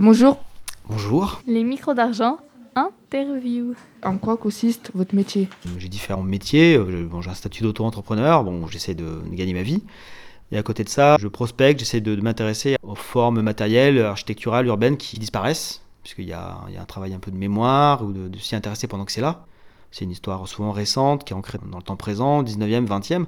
Bonjour. Bonjour. Les micros d'argent, interview. En quoi consiste votre métier J'ai différents métiers. Euh, bon, j'ai un statut d'auto-entrepreneur. Bon, j'essaie de, gagner ma vie. Et à côté de ça, je prospecte, j'essaie de, de m'intéresser aux formes matérielles, architecturales, urbaines qui disparaissent, puisqu'il y y a un travail un peu de mémoire ou de, de s'y intéresser pendant que c'est là. C'est une histoire souvent récente qui est ancrée dans le temps présent, 19e, 20e.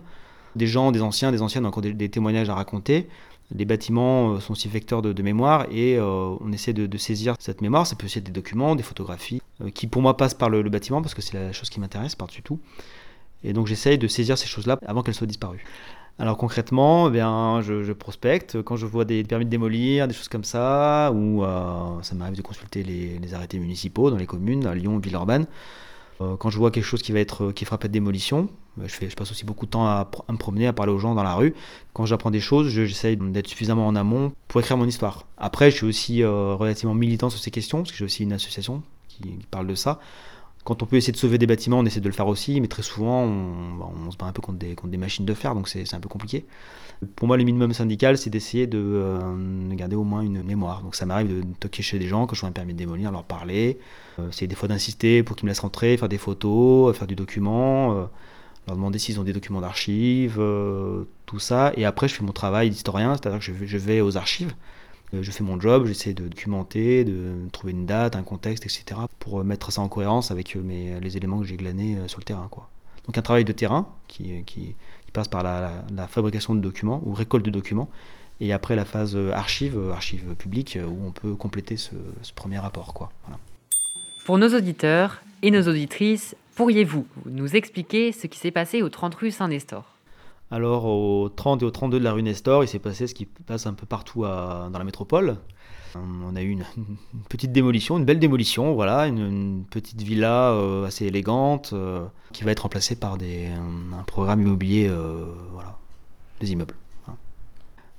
Des gens, des anciens, des anciennes ont encore des, des témoignages à raconter. Les bâtiments euh, sont aussi vecteurs de, mémoire et euh, on essaie de, saisir cette mémoire. Ça peut aussi être des documents, des photographies, euh, qui pour moi passent par le, bâtiment parce que c'est la chose qui m'intéresse par-dessus tout. Et donc j'essaye de saisir ces choses-là avant qu'elles soient disparues. Alors concrètement, eh bien, je, prospecte quand je vois des permis de démolir, des choses comme ça, ou ça m'arrive de consulter les, arrêtés municipaux dans les communes, Lyon, Villeurbanne. Euh, quand je vois quelque chose qui va être qui frappe de démolition, je, fais, je passe aussi beaucoup de temps à, me promener, à parler aux gens dans la rue. Quand j'apprends des choses, j'essaye d'être suffisamment en amont pour écrire mon histoire. Après, je suis aussi euh, relativement militant sur ces questions, parce que j'ai aussi une association qui parle de ça. Quand on peut essayer de sauver des bâtiments, on essaie de le faire aussi, mais très souvent, on, bah, se bat un peu contre des, machines de fer, donc c'est un peu compliqué. Pour moi, le minimum syndical, c'est d'essayer de, euh, de, garder au moins une mémoire. Donc ça m'arrive de, toquer chez des gens quand je vois un permis de démolir, leur parler, euh, essayer des fois d'insister pour qu'ils me laissent rentrer, faire des photos, faire du document, euh, leur demander s'ils ont des documents d'archives, euh, tout ça. Et après, je fais mon travail d'historien, c'est-à-dire que je, vais aux archives euh, je fais mon job, j'essaie de documenter, de trouver une date, un contexte, etc. pour mettre ça en cohérence avec euh, les éléments que j'ai glanés euh, sur le terrain. Donc un travail de terrain qui, passe par la, fabrication de documents ou récolte de documents et après la phase archive, archive publique où on peut compléter ce, premier rapport. Pour nos auditeurs et nos auditrices, pourriez-vous nous expliquer ce qui s'est passé au 30 rue Saint-Nestor? Alors au 30 et au 32 de la rue Nestor, il s'est passé ce qui passe un peu partout dans la métropole. On a eu une, une, petite démolition, une belle démolition, voilà, une, une petite villa euh, assez élégante euh, qui va être remplacée par des, un, programme immobilier, euh, voilà, des immeubles. Hein.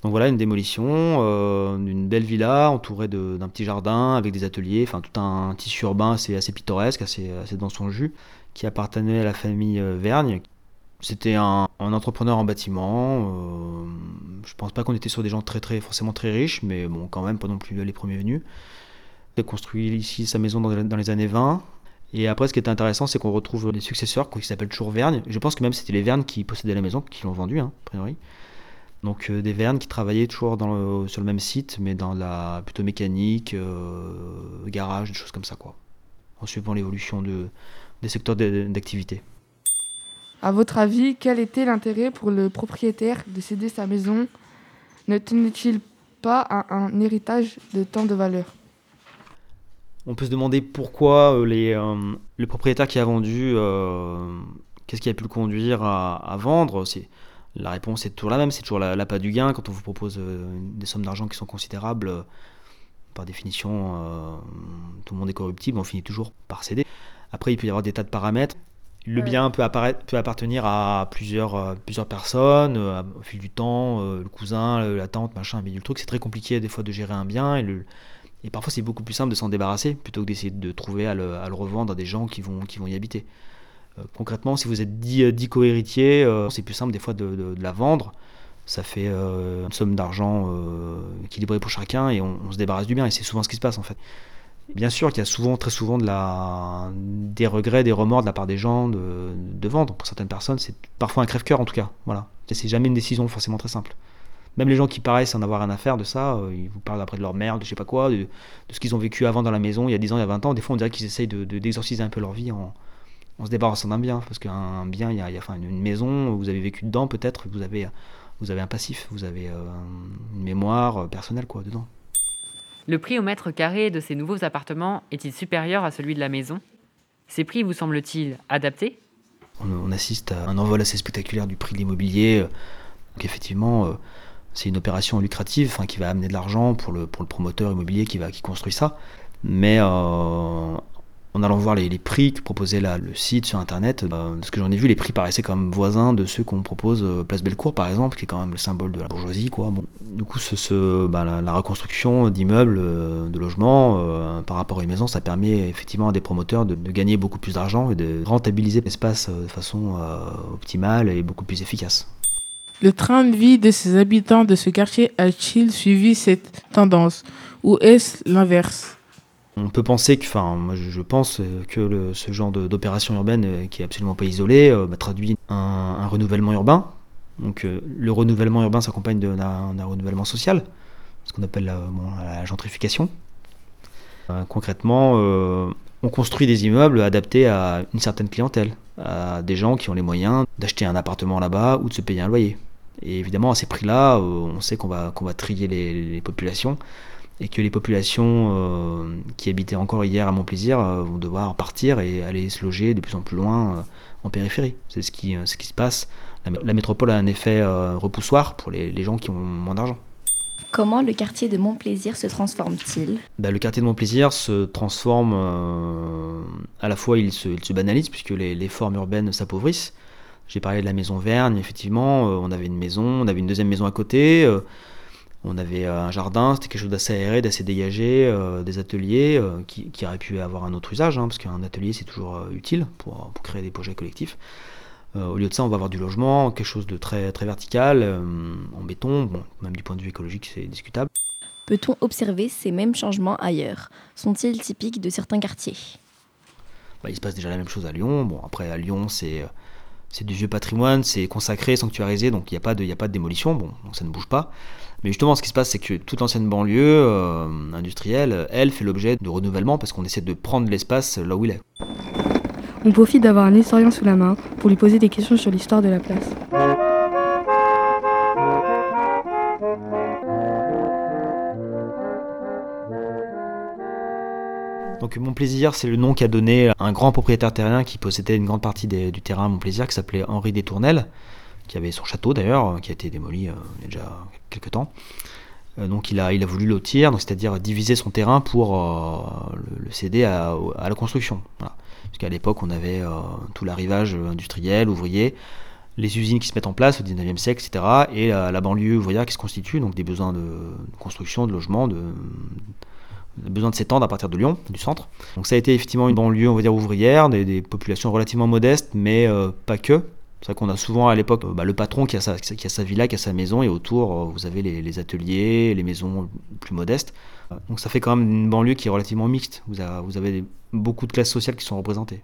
Donc voilà, une démolition euh, d'une belle villa entourée d'un petit jardin avec des ateliers, enfin tout un tissu urbain assez, assez pittoresque, assez, assez dans son jus, qui appartenait à la famille euh, Vergne, c'était un, entrepreneur en bâtiment. Euh, je pense pas qu'on était sur des gens très, très, forcément très riches, mais bon, quand même, pas non plus les premiers venus. Il a construit ici sa maison dans, les années 20. Et après, ce qui est intéressant, c'est qu'on retrouve les successeurs qui s'appellent toujours Vergne. Je pense que même c'était les Vergne qui possédaient la maison, qui l'ont vendue, hein, a priori. Donc euh, des Vergne qui travaillaient toujours sur le même site, mais dans la plutôt mécanique, euh, garage, des choses comme ça, quoi. En suivant l'évolution de, des secteurs d'activité. À votre avis, quel était l'intérêt pour le propriétaire de céder sa maison Ne tenait-il pas à un héritage de tant de valeur On peut se demander pourquoi euh, euh, le propriétaire qui a vendu, euh, qu'est-ce qui a pu le conduire à, vendre? La réponse est toujours la même, c'est toujours l'appât du gain. Quand on vous propose des sommes d'argent qui sont considérables, par définition, tout le monde est corruptible, on finit toujours par céder. Après, il peut y avoir des tas de paramètres le bien peut, peut, appartenir à plusieurs, euh, plusieurs personnes euh, au fil du temps, euh, le cousin, la tante, machin, mais le truc c'est très compliqué des fois de gérer un bien et, le, et parfois c'est beaucoup plus simple de s'en débarrasser plutôt que d'essayer de trouver à le, à le, revendre à des gens qui vont, qui vont y habiter. Concrètement, si vous êtes 10, 10 co-héritiers, c'est plus simple des fois de, de, de la vendre. Ça fait une somme d'argent équilibrée pour chacun et on, on se débarrasse du bien et c'est souvent ce qui se passe en fait. Bien sûr qu'il y a souvent, très souvent des regrets, des remords de la part des gens de, vendre. Pour certaines personnes, c'est parfois un crève-cœur en tout cas. Voilà. C'est jamais une décision forcément très simple. Même les gens qui paraissent en avoir rien à faire de ça, euh, ils vous parlent après de leur merde, de je sais pas quoi, de, ce qu'ils ont vécu avant dans la maison, il y a 10 ans, il y a 20 ans. Des fois, on dirait qu'ils essayent d'exorciser de, de, un peu leur vie en, se débarrassant d'un bien. Parce qu'un bien, il y a, enfin, une maison, vous avez vécu dedans peut-être, vous avez, un passif, vous avez euh, une mémoire personnelle quoi, dedans. Le prix au mètre carré de ces nouveaux appartements est-il supérieur à celui de la maison? Ces prix vous semblent-ils adaptés? On, assiste à un envol assez spectaculaire du prix de l'immobilier. Donc effectivement, euh, c'est une opération lucrative qui va amener de l'argent pour le, pour le promoteur immobilier qui, va, qui construit ça. Mais euh, en allant voir les, prix que proposait la, le site sur internet, de ce que j'en ai vu, les prix paraissaient quand même voisins de ceux qu'on propose euh, Place Bellecour par exemple, qui est quand même le symbole de la bourgeoisie. Du coup, bah, la, reconstruction d'immeubles, euh, de logements euh, par rapport à une maison, ça permet effectivement à des promoteurs de, gagner beaucoup plus d'argent et de rentabiliser l'espace de façon optimale et beaucoup plus efficace. Le train de vie de ses habitants de ce quartier a-t-il suivi cette tendance ou est-ce l'inverse? On peut penser que, enfin, moi je pense que ce genre d'opération urbaine euh, qui est absolument pas isolée euh, bah, traduit un, renouvellement urbain. Donc euh, le renouvellement urbain s'accompagne d'un renouvellement social, ce qu'on appelle la, gentrification. concrètement, on construit des immeubles adaptés à une certaine clientèle, à des gens qui ont les moyens d'acheter un appartement là-bas ou de se payer un loyer. Et évidemment, à ces prix-là, on sait qu'on va trier les populations et que les populations euh, qui habitaient encore hier à Montplaisir euh, vont devoir partir et aller se loger de plus en plus loin euh, en périphérie. C'est ce qui, ce qui se passe. La, métropole a un effet repoussoir pour les, les, gens qui ont moins d'argent. Comment le quartier de Montplaisir se transforme-t-il? Bah, Le quartier de Montplaisir se transforme, à la fois il se, il se banalise puisque les, les formes urbaines s'appauvrissent. J'ai parlé de la maison Vergne, effectivement, on avait une maison, on avait une deuxième maison à côté. On avait euh, un jardin, c'était quelque chose d'assez aéré, d'assez dégagé, euh, des ateliers euh, qui, auraient pu avoir un autre usage, hein, parce qu'un atelier c'est toujours utile pour, créer des projets collectifs. au lieu de ça, on va avoir du logement, quelque chose de très, très vertical, en béton, bon, même du point de vue écologique c'est discutable. Peut-on observer ces mêmes changements ailleurs? Sont-ils typiques de certains quartiers? Bah, Il se passe déjà la même chose à Lyon. Bon, après à Lyon c'est c'est du vieux patrimoine, c'est consacré, sanctuarisé, donc il n'y a, pas de, démolition, bon, ça ne bouge pas. Mais justement, ce qui se passe, c'est que toute l'ancienne banlieue euh, industrielle, elle, fait l'objet de renouvellement parce qu'on essaie de prendre l'espace là où il est. On profite d'avoir un historien sous la main pour lui poser des questions sur l'histoire de la place. Donc Montplaisir, c'est le nom qu'a donné un grand propriétaire terrien qui possédait une grande partie du terrain à Montplaisir, qui s'appelait Henri Détournel, qui avait son château d'ailleurs, qui a été démoli euh, il y a déjà quelques temps. Euh, donc il a, voulu lotir, c'est-à-dire diviser son terrain pour euh, le, céder à, la construction. Voilà. Parce qu'à l'époque, on avait tout l'arrivage industriel, ouvrier, les usines qui se mettent en place au 19e siècle, etc. Et la, banlieue ouvrière qui se constitue, donc des besoins de construction, de logement, de, besoin de s'étendre à partir de Lyon, du centre. Donc ça a été effectivement une banlieue, on va dire, ouvrière, des, populations relativement modestes, mais euh, pas que. C'est vrai qu'on a souvent à l'époque bah, le patron qui a, sa, qui a sa villa, qui a sa maison, et autour, euh, vous avez les, ateliers, les maisons plus modestes. Donc ça fait quand même une banlieue qui est relativement mixte. Vous avez beaucoup de classes sociales qui sont représentées.